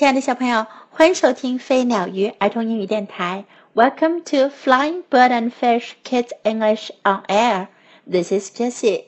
亲爱的小朋友，欢迎收听飞鸟鱼儿童英语电台。Welcome to Flying Bird and Fish Kids English on Air. This is Jessie.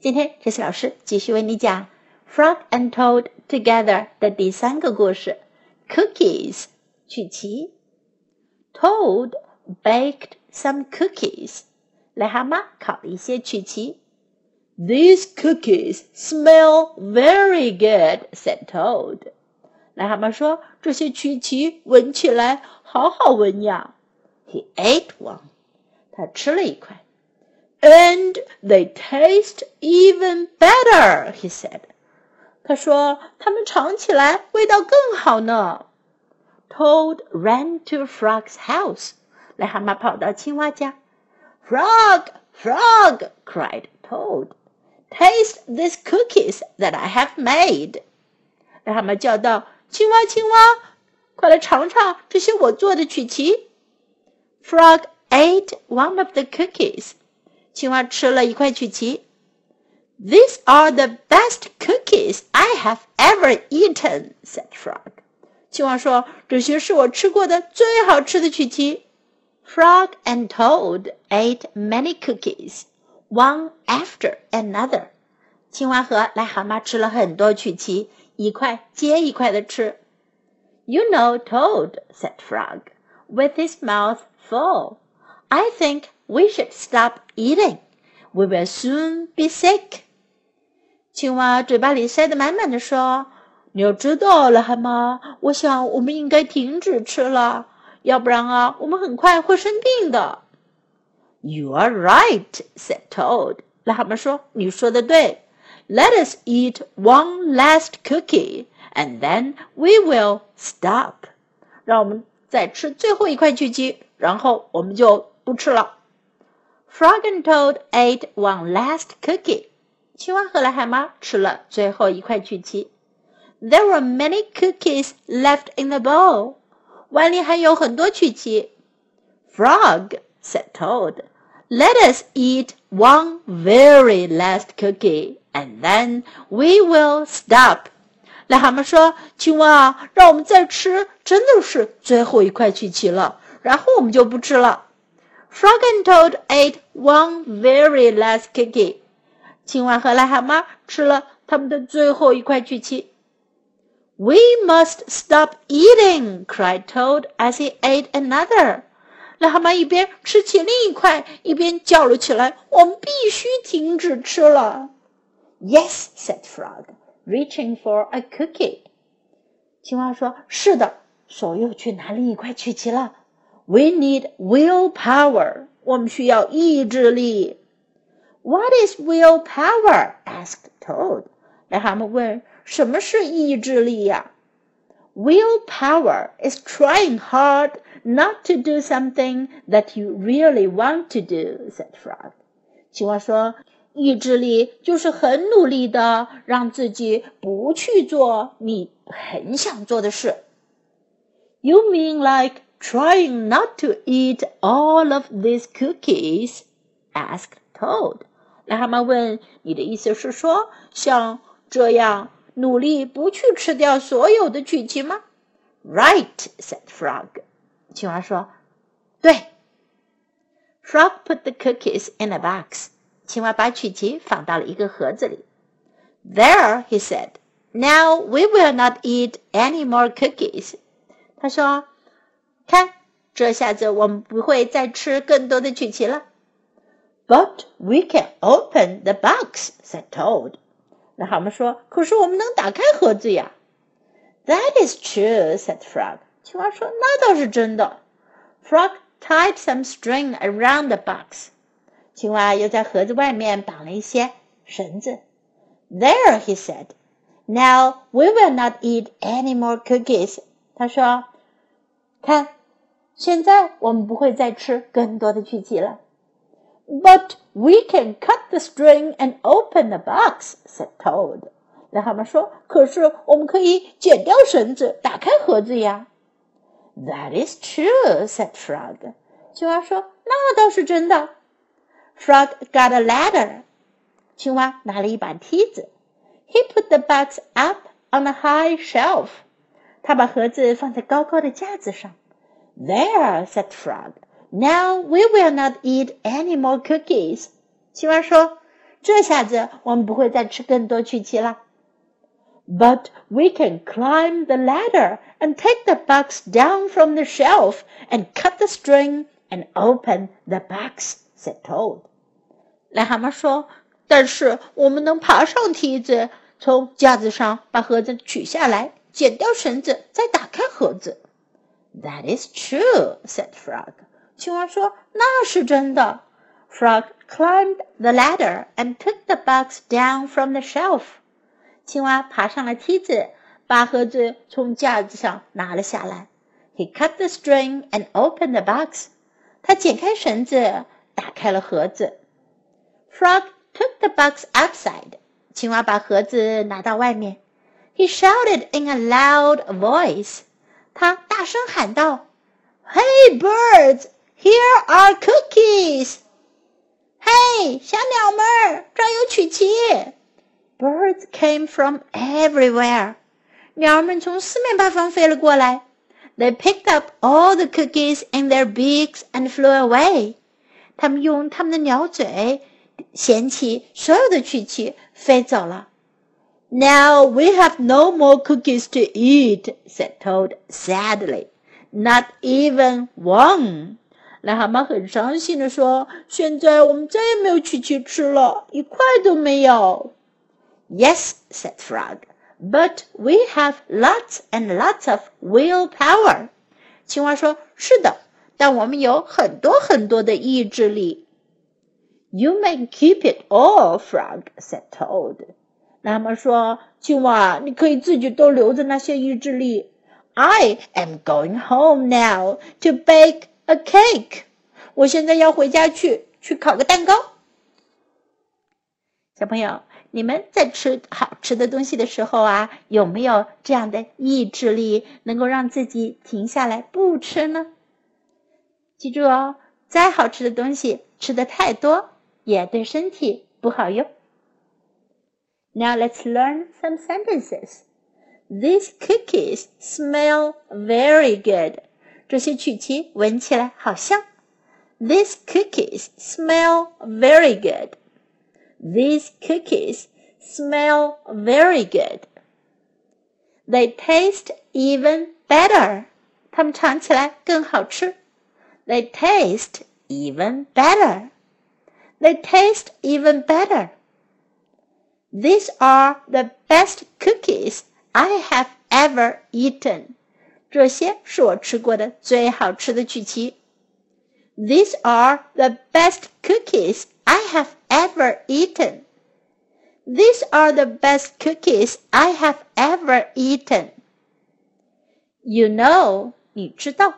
今天，Jessie 老师继续为你讲《Frog and Toad Together》的第三个故事：Cookies，曲奇。Toad baked some cookies. 癞蛤蟆烤了一些曲奇。These cookies smell very good," said Toad. 癞蛤蟆说：“这些曲奇闻起来好好闻呀。” He ate one. 他吃了一块。And they taste even better, he said. 他说：“它们尝起来味道更好呢。” Toad ran to Frog's house. 癞蛤蟆跑到青蛙家。Frog, frog! cried Toad. Taste these cookies that I have made. 癞蛤蟆叫道。 ：“青蛙，青蛙，快来尝尝这些我做的曲奇。Frog ate one of the cookies。青蛙吃了一块曲奇。These are the best cookies I have ever eaten," said Frog. 青蛙说：“这些是我吃过的最好吃的曲奇。” Frog and Toad ate many cookies, one after another. 青蛙和癞蛤蟆吃了很多曲奇。 一块接一块的吃。You know Toad, said Frog, with his mouth full. I think we should stop eating. We will soon be sick. 青蛙嘴巴里塞得满满的说：“你要知道了，蛤蟆，我想我们应该停止吃了，要不然啊，我们很快会生病的。” You are right, said Toad. 癞蛤蟆说：“你说的对。” Let us eat one last cookie, and then we will stop. 让我们再吃最后一块曲奇，然后我们就不吃了。Frog and Toad ate one last cookie. 青蛙和癞蛤蟆吃了最后一块曲奇。There were many cookies left in the bowl. 碗里还有很多曲奇。Frog said Toad, "Let us eat one very last cookie." and then we will stop. 癞蛤蟆说：“青蛙，让我们再吃，真的是最后一块曲奇了，然后我们就不吃了。” Frog and Toad ate one very last cookie. 青蛙和癞蛤蟆吃了他们的最后一块曲奇。We must stop eating! cried Toad as he ate another. 癞蛤蟆一边吃起另一块，一边叫了起来：“我们必须停止吃了。” Yes, said Frog, reaching for a cookie. 青蛙说：“是的，手又去拿另一块曲奇了。” We need willpower. 我们需要意志力。What is willpower? asked Toad. 癞蛤蟆问：“什么是意志力呀？”Willpower is trying hard not to do something that you really want to do, said Frog. 青蛙说。 意志力就是很努力的让自己不去做你很想做的事。You mean like trying not to eat all of these cookies? asked Toad. 癞蛤蟆问：“你的意思是说，像这样努力不去吃掉所有的曲奇吗？”Right, said Frog. 青蛙说：“对。” Frog put the cookies in a box. 青蛙把曲奇放到了一个盒子里。There, he said. Now we will not eat any more cookies. 他说：“看，这下子我们不会再吃更多的曲奇了。” But we can open the box," said Toad. 那蛤蟆说：“可是我们能打开盒子呀。” That is true," said Frog. 青蛙说：“那倒是真的。” Frog tied some string around the box. 青蛙又在盒子外面绑了一些绳子。There, he said. Now we will not eat any more cookies. 他说：“看，现在我们不会再吃更多的曲奇了。” But we can cut the string and open the box," said Toad. 癞蛤蟆说：“可是我们可以剪掉绳子，打开盒子呀。” That is true," said Frog. 青蛙说：“那倒是真的。” Frog got a ladder. 青蛙拿了一把梯子。He put the box up on a high shelf. 他把盒子放在高高的架子上。There, said Frog. Now we will not eat any more cookies. 青蛙说：“这下子我们不会再吃更多曲奇了。” But we can climb the ladder and take the box down from the shelf and cut the string and open the box," said Toad. 癞蛤蟆说：“但是我们能爬上梯子，从架子上把盒子取下来，剪掉绳子，再打开盒子。” That is true," said Frog. 青蛙说：“那是真的。” Frog climbed the ladder and took the box down from the shelf. 青蛙爬上了梯子，把盒子从架子上拿了下来。He cut the string and opened the box. 他剪开绳子， 打开了盒子。Frog took the box outside. 青蛙把盒子拿到外面。He shouted in a loud voice. 他大声喊道：“Hey birds, here are cookies!” 嘿，小鸟们儿，这儿有曲奇。Birds came from everywhere. 鸟儿们从四面八方飞了过来。They picked up all the cookies in their beaks and flew away. 他们用他们的鸟嘴衔起所有的曲奇，飞走了。now we have no more cookies to eat," said Toad sadly. "Not even one." 癞蛤蟆很伤心地说：“现在我们再也没有曲奇吃了，一块都没有。” Yes, said Frog, but we have lots and lots of willpower. 青蛙说：“是的， 但我们有很多很多的意志力。” You may keep it all, Frog, said Toad. 那么说，青蛙，你可以自己都留着那些意志力。I am going home now to bake a cake。我现在要回家去，去烤个蛋糕。小朋友，你们在吃好吃的东西的时候啊，有没有这样的意志力，能够让自己停下来不吃呢？记住哦，再好吃的东西，吃的太多也对身体不好哟。Now let's learn some sentences. These cookies smell very good. 这些曲奇闻起来好香。These cookies smell very good. These cookies smell very good. They taste even better. 它们尝起来更好吃。 They taste even better. They taste even better. These are the best cookies I have ever eaten. 这些是我吃过的最好吃的曲奇。These are the best cookies I have ever eaten. These are the best cookies I have ever eaten. You know, 你知道。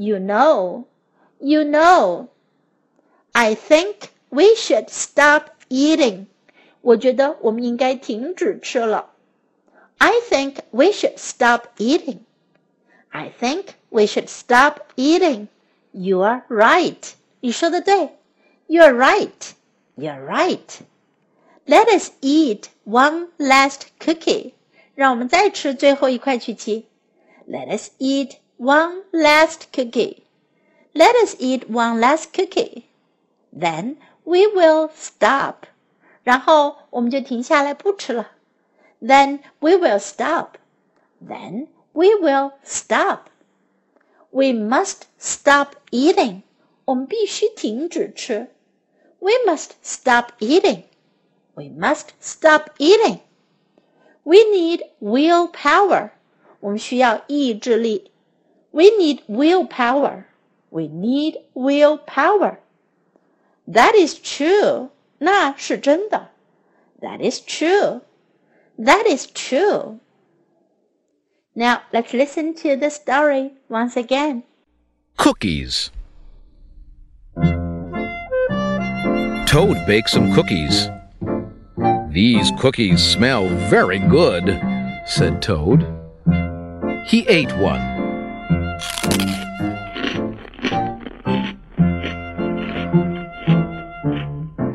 You know, you know. I think we should stop eating. 我觉得我们应该停止吃了。I think we should stop eating. I think we should stop eating. You're right. 你说的对。You're right. You're right. Let us eat one last cookie. 让我们再吃最后一块曲奇。Let us eat one last cookie. Let us eat one last cookie. Then we will stop. 然后我们就停下来不吃了。Then we will stop. Then we will stop. We must stop eating. 我们必须停止吃。We must stop eating. We must stop eating. We need willpower. 我们需要意志力。 We need willpower. We need willpower. That is true. 那是真的。That is true. That is true. Now let's listen to the story once again. Cookies. Toad baked some cookies. These cookies smell very good, said Toad. He ate one.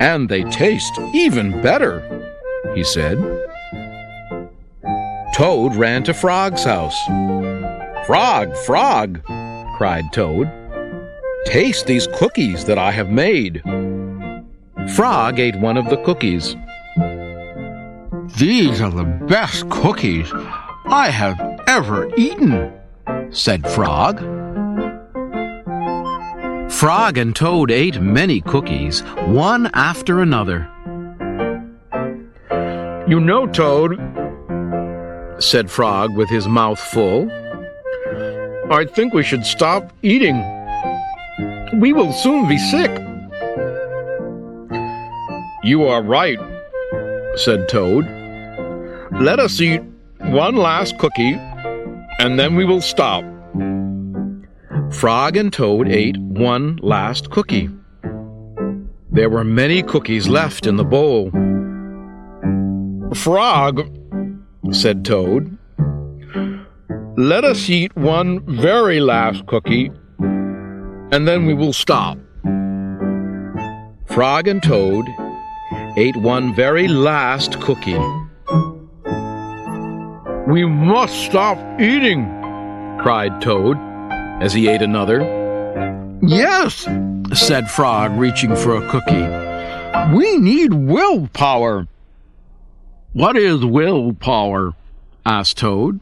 And they taste even better, he said. Toad ran to Frog's house. Frog, Frog, cried Toad. Taste these cookies that I have made. Frog ate one of the cookies. These are the best cookies I have ever eaten, said Frog. Frog and Toad ate many cookies, one after another. You know, Toad, said Frog with his mouth full, I think we should stop eating. We will soon be sick. You are right, said Toad. Let us eat one last cookie, and then we will stop. Frog and Toad ate one last cookie. There were many cookies left in the bowl. Frog, said Toad, let us eat one very last cookie, and then we will stop. Frog and Toad ate one very last cookie. We must stop eating, cried Toad as he ate another. Yes, said Frog, reaching for a cookie. We need willpower. What is willpower? asked Toad.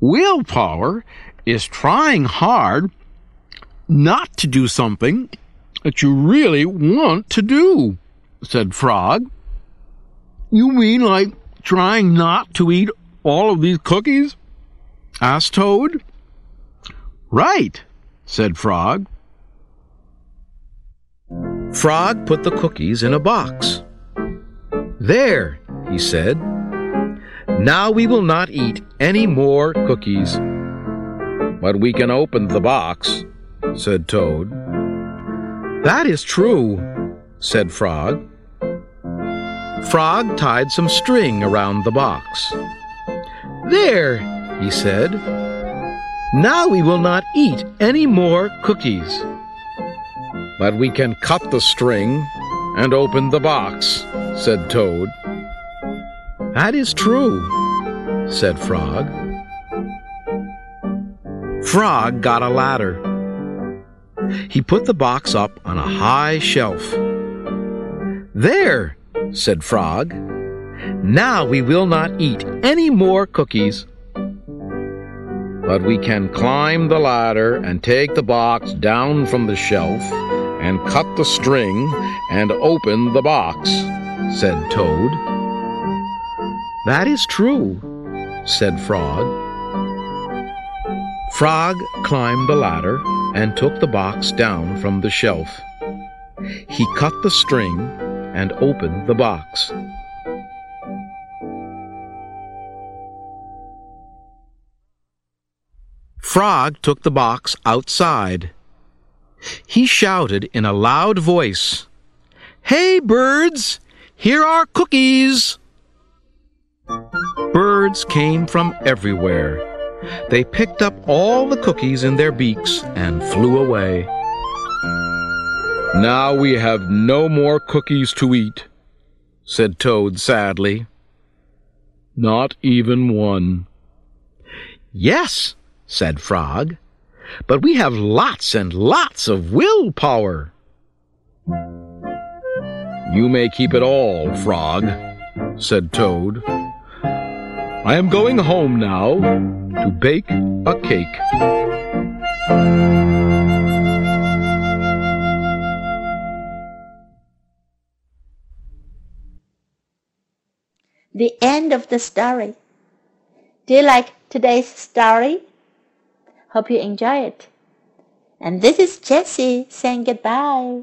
Willpower is trying hard not to do something that you really want to do, said Frog. You mean like trying not to eat all of these cookies? asked Toad. Right, said Frog. Frog put the cookies in a box. There, he said. Now we will not eat any more cookies. But we can open the box, said Toad. That is true, said Frog. Frog tied some string around the box. There, he said. Now we will not eat any more cookies. But we can cut the string and open the box, said Toad. That is true, said Frog. Frog got a ladder. He put the box up on a high shelf. There, said Frog. Now we will not eat any more cookies. But we can climb the ladder and take the box down from the shelf and cut the string and open the box, said Toad. That is true, said Frog. Frog climbed the ladder and took the box down from the shelf. He cut the string and opened the box. Frog took the box outside. He shouted in a loud voice, Hey, birds! Here are cookies! Birds came from everywhere. They picked up all the cookies in their beaks and flew away. Now we have no more cookies to eat, said Toad sadly. Not even one. Yes, said Frog, but we have lots and lots of willpower. You may keep it all, Frog, said Toad. I am going home now to bake a cake. The end of the story. Do you like today's story? Hope you enjoy it. And this is Jessie saying goodbye.